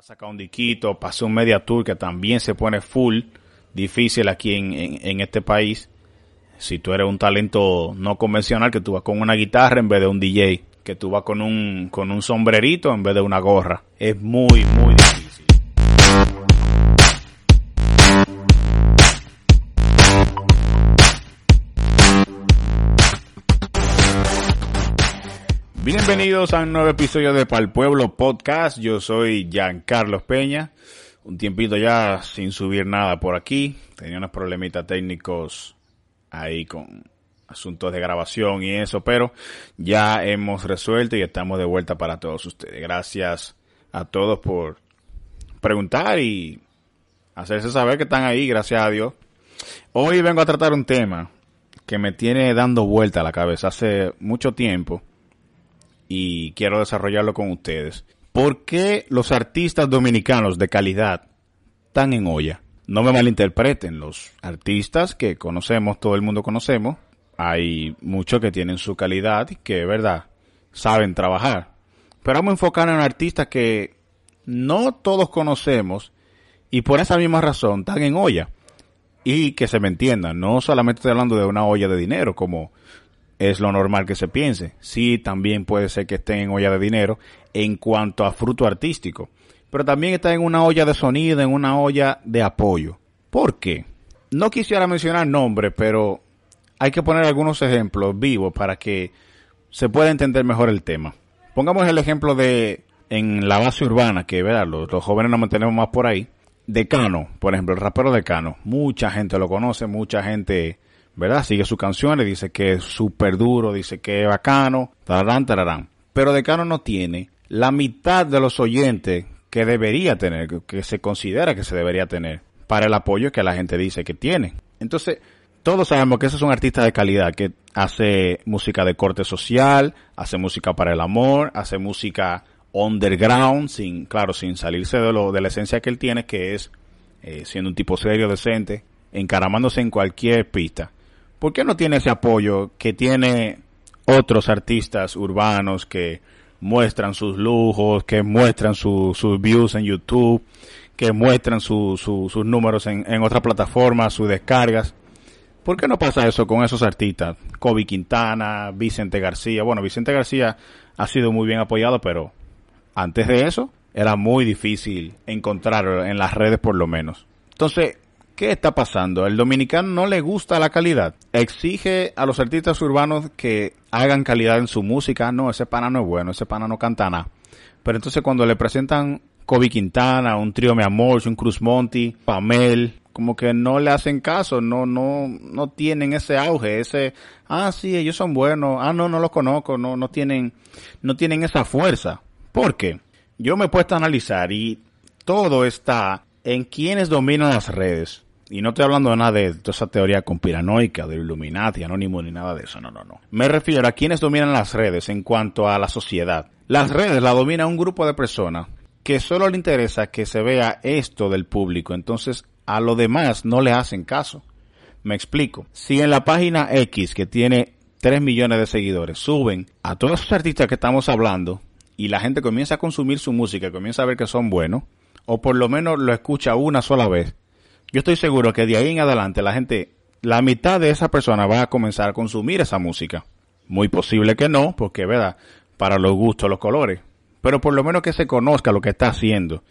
Saca un diquito, pasó un media tour que también se pone full difícil aquí en, en, este país. Si tú eres un talento no convencional, que tú vas con una guitarra en vez de un DJ, que tú vas con un, con un sombrerito en vez de una gorra. Es muy, muy difícil. Bienvenidos a un nuevo episodio de Pal Pueblo Podcast. Yo soy Giancarlos Peña. Un tiempito ya sin subir nada por aquí. Tenía unos problemitas técnicos ahí con asuntos de grabación y eso, pero ya hemos resuelto y estamos de vuelta para todos ustedes. Gracias a todos por preguntar y hacerse saber que están ahí, gracias a Dios. Hoy vengo a tratar un tema que me tiene dando vuelta a la cabeza hace mucho tiempo y quiero desarrollarlo con ustedes. ¿Por qué los artistas dominicanos de calidad están en olla? No me malinterpreten, los artistas que conocemos, todo el mundo conocemos, hay muchos que tienen su calidad y que, verdad, saben trabajar. Pero vamos a enfocar en artistas que no todos conocemos y por esa misma razón están en olla. Y que se me entienda, no solamente estoy hablando de una olla de dinero, como es lo normal que se piense. Sí, también puede ser que estén en olla de dinero en cuanto a fruto artístico. Pero también está en una olla de sonido, en una olla de apoyo. ¿Por qué? No quisiera mencionar nombres, pero hay que poner algunos ejemplos vivos para que se pueda entender mejor el tema. Pongamos el ejemplo de en la base urbana, que ¿verdad? Los, jóvenes nos mantenemos más por ahí. Decano, por ejemplo, el rapero Decano. Mucha gente lo conoce, mucha gente ¿verdad? Sigue sus canciones, dice que es súper duro, dice que es bacano, tararán, tararán. Pero Decano no tiene la mitad de los oyentes que debería tener, que se considera que se debería tener, para el apoyo que la gente dice que tiene. Entonces, todos sabemos que ese es un artista de calidad, que hace música de corte social, hace música para el amor, hace música underground, sin, claro, sin salirse de lo, de la esencia que él tiene, que es eh, siendo un tipo serio, decente, encaramándose en cualquier pista. ¿Por qué no tiene ese apoyo que tiene otros artistas urbanos que muestran sus lujos, que muestran sus views en YouTube, que muestran sus números en, en otras plataformas, sus descargas? ¿Por qué no pasa eso con esos artistas? Kobe Quintana, Vicente García. Bueno, Vicente García ha sido muy bien apoyado, pero antes de eso era muy difícil encontrarlo en las redes por lo menos. Entonces, ¿Qué está pasando? El dominicano no le gusta la calidad. Exige a los artistas urbanos que hagan calidad en su música. No, ese pana no es bueno, ese pana no canta nada. Pero entonces cuando le presentan Kobe Quintana, un trío Me Amor, un Cruz Monty, Pamel, como que no le hacen caso, no, no, no tienen ese auge, ese, ah, sí, ellos son buenos, ah, no, no los conozco, no, no tienen, no tienen esa fuerza. ¿Por qué? Yo me he puesto a analizar y todo está en quienes dominan las redes. Y no estoy hablando de nada de toda esa teoría conspiranoica, de Illuminati, anónimo, ni nada de eso. No, no, no. Me refiero a quienes dominan las redes en cuanto a la sociedad. Las redes la domina un grupo de personas que solo le interesa que se vea esto del público. Entonces, a lo demás no le hacen caso. Me explico. Si en la página X, que tiene 3 millones de seguidores, suben a todos esos artistas que estamos hablando y la gente comienza a consumir su música, comienza a ver que son buenos, o por lo menos lo escucha una sola vez, yo estoy seguro que de ahí en adelante la gente, la mitad de esa persona va a comenzar a consumir esa música. Muy posible que no, porque, ¿verdad? Para los gustos, los colores. Pero por lo menos que se conozca lo que está haciendo.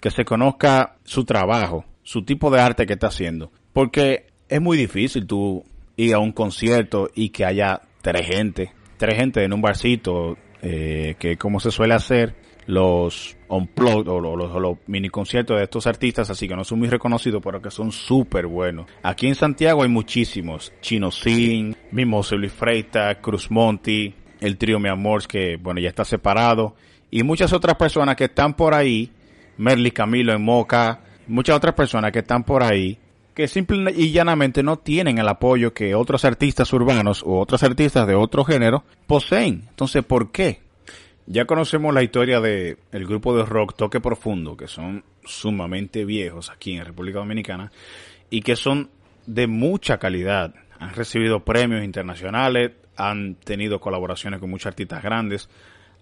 Que se conozca su trabajo, su tipo de arte que está haciendo. Porque es muy difícil tú ir a un concierto y que haya tres gente, tres gente en un barcito, eh, que como se suele hacer, los unplugged o los, mini conciertos de estos artistas, así que no son muy reconocidos, pero que son súper buenos. Aquí en Santiago hay muchísimos. Chino Sin, mismo Luis Freita, Cruz Monti, el trío Mi Amor, que bueno, ya está separado, y muchas otras personas que están por ahí Merly Camilo en Moca, muchas otras personas que están por ahí que simple y llanamente no tienen el apoyo que otros artistas urbanos o otros artistas de otro género poseen. Entonces, ¿por qué? Ya conocemos la historia de el grupo de rock Toque Profundo, que son sumamente viejos aquí en República Dominicana y que son de mucha calidad. Han recibido premios internacionales, han tenido colaboraciones con muchos artistas grandes,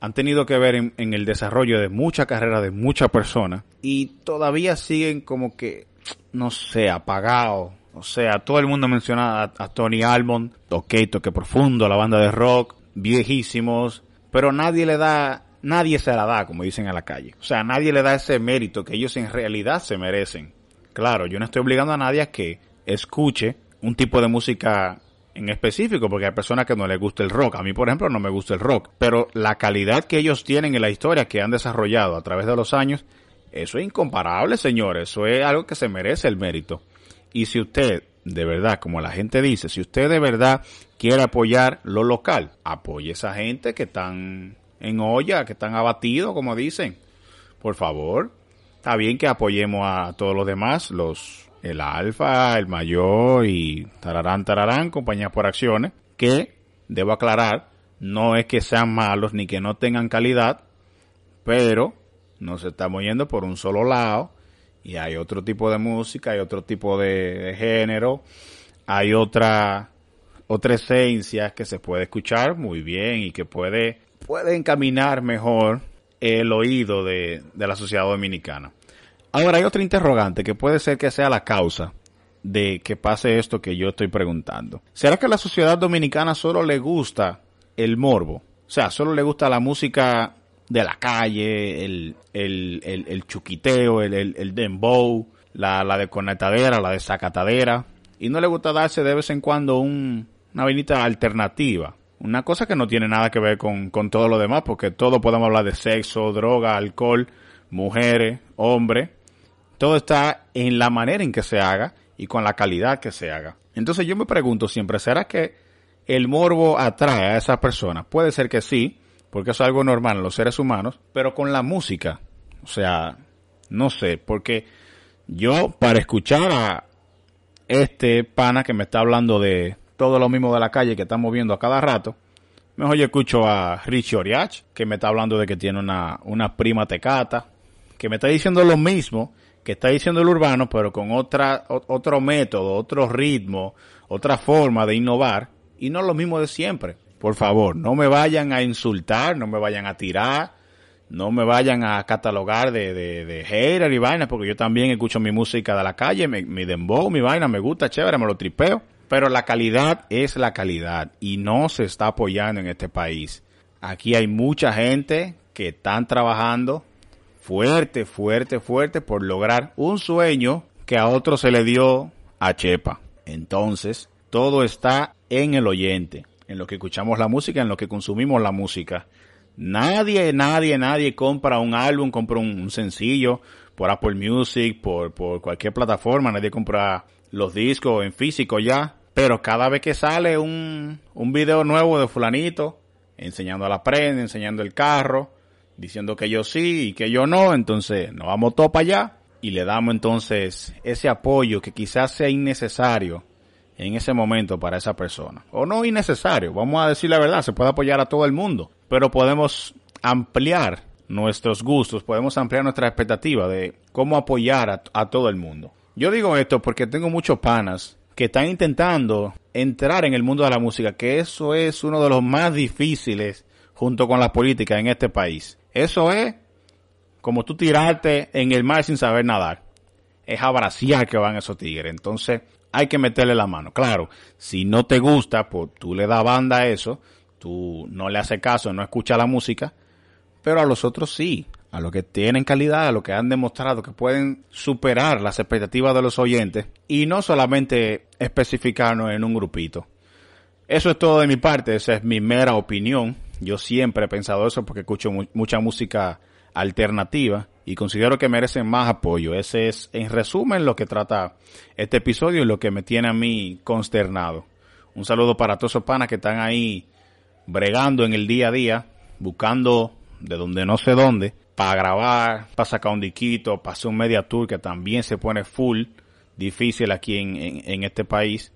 han tenido que ver en, el desarrollo de mucha carrera de muchas personas y todavía siguen como que, no sé, apagados. O sea, todo el mundo menciona a, Tony Almond, ok, toque profundo, la banda de rock, viejísimos, pero nadie le da, nadie se la da, como dicen a la calle. O sea, nadie le da ese mérito que ellos en realidad se merecen. Claro, yo no estoy obligando a nadie a que escuche un tipo de música en específico, porque hay personas que no les gusta el rock. A mí, por ejemplo, no me gusta el rock. Pero la calidad que ellos tienen en la historia que han desarrollado a través de los años, eso es incomparable, señores. Eso es algo que se merece el mérito. Y si usted, de verdad, como la gente dice, si usted de verdad quiere apoyar lo local, apoye a esa gente que están en olla, que están abatidos, como dicen. Por favor. Está bien que apoyemos a todos los demás, los el Alfa, el Mayor y tararán, tararán, compañías por acciones, que, debo aclarar, no es que sean malos ni que no tengan calidad, pero nos estamos yendo por un solo lado y hay otro tipo de música, hay otro tipo de, género, hay otra otra esencia que se puede escuchar muy bien y que puede puede encaminar mejor el oído de, de la sociedad dominicana. Ahora hay otra interrogante que puede ser que sea la causa de que pase esto que yo estoy preguntando. ¿Será que a la sociedad dominicana solo le gusta el morbo? O sea, solo le gusta la música de la calle, el, el, el, chuquiteo, el, el, dembow, la, la desconectadera, la desacatadera. Y no le gusta darse de vez en cuando un, una vinita alternativa. Una cosa que no tiene nada que ver con, con todo lo demás, porque todo podemos hablar de sexo, droga, alcohol, mujeres, hombres todo está en la manera en que se haga y con la calidad que se haga. Entonces yo me pregunto siempre, ¿será que el morbo atrae a esas personas? Puede ser que sí, porque es algo normal en los seres humanos, pero con la música, o sea, no sé, porque yo para escuchar a este pana que me está hablando de todo lo mismo de la calle que estamos viendo a cada rato, mejor yo escucho a Richie Oriach, que me está hablando de que tiene una, una prima tecata, que me está diciendo lo mismo que está diciendo el urbano, pero con otra, otro método, otro ritmo, otra forma de innovar, y no lo mismo de siempre. Por favor, no me vayan a insultar, no me vayan a tirar, no me vayan a catalogar de, de, de hater y vaina, porque yo también escucho mi música de la calle, mi, mi dembow, mi vaina, me gusta, chévere, me lo tripeo. Pero la calidad es la calidad y no se está apoyando en este país. Aquí hay mucha gente que están trabajando fuerte, fuerte, fuerte por lograr un sueño que a otro se le dio a Chepa. Entonces, todo está en el oyente, en lo que escuchamos la música, en lo que consumimos la música. Nadie, nadie, nadie compra un álbum, compra un, sencillo por Apple Music, por, por cualquier plataforma, nadie compra los discos en físico ya. Pero cada vez que sale un, un video nuevo de fulanito, enseñando a la prenda, enseñando el carro, diciendo que yo sí y que yo no, entonces nos vamos todos para allá y le damos entonces ese apoyo que quizás sea innecesario en ese momento para esa persona. O no innecesario, vamos a decir la verdad, se puede apoyar a todo el mundo, pero podemos ampliar nuestros gustos, podemos ampliar nuestra expectativa de cómo apoyar a, a todo el mundo. Yo digo esto porque tengo muchos panas que están intentando entrar en el mundo de la música, que eso es uno de los más difíciles junto con la política en este país. Eso es como tú tirarte en el mar sin saber nadar. Es abraciar que van esos tigres. Entonces hay que meterle la mano. Claro, si no te gusta, pues tú le das banda a eso, tú no le haces caso, no escuchas la música, pero a los otros sí, a los que tienen calidad, a los que han demostrado que pueden superar las expectativas de los oyentes y no solamente especificarnos en un grupito. Eso es todo de mi parte, esa es mi mera opinión. Yo siempre he pensado eso porque escucho mucha música alternativa y considero que merecen más apoyo. Ese es, en resumen, lo que trata este episodio y lo que me tiene a mí consternado. Un saludo para todos esos panas que están ahí bregando en el día a día, buscando de donde no sé dónde, para grabar, para sacar un diquito, para hacer un media tour que también se pone full difícil aquí en, en, este país.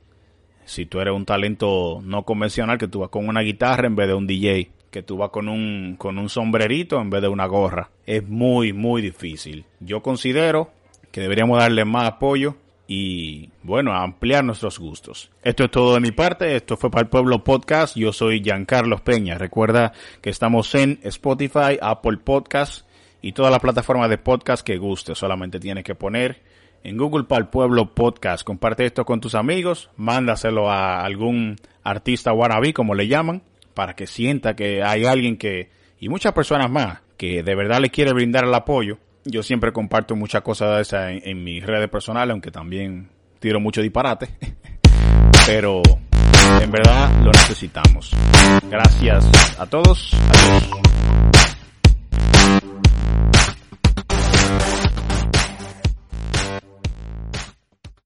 Si tú eres un talento no convencional, que tú vas con una guitarra en vez de un DJ, que tú vas con un, con un sombrerito en vez de una gorra. Es muy, muy difícil. Yo considero que deberíamos darle más apoyo y, bueno, ampliar nuestros gustos. Esto es todo de mi parte. Esto fue para el Pueblo Podcast. Yo soy Giancarlos Peña. Recuerda que estamos en Spotify, Apple Podcast y todas las plataformas de podcast que guste. Solamente tienes que poner en Google para el Pueblo Podcast. Comparte esto con tus amigos, mándaselo a algún artista wannabe, como le llaman, para que sienta que hay alguien que, y muchas personas más, que de verdad le quiere brindar el apoyo. Yo siempre comparto muchas cosas de esas en, mis redes personales, aunque también tiro mucho disparate. Pero en verdad lo necesitamos. Gracias a todos. Adiós.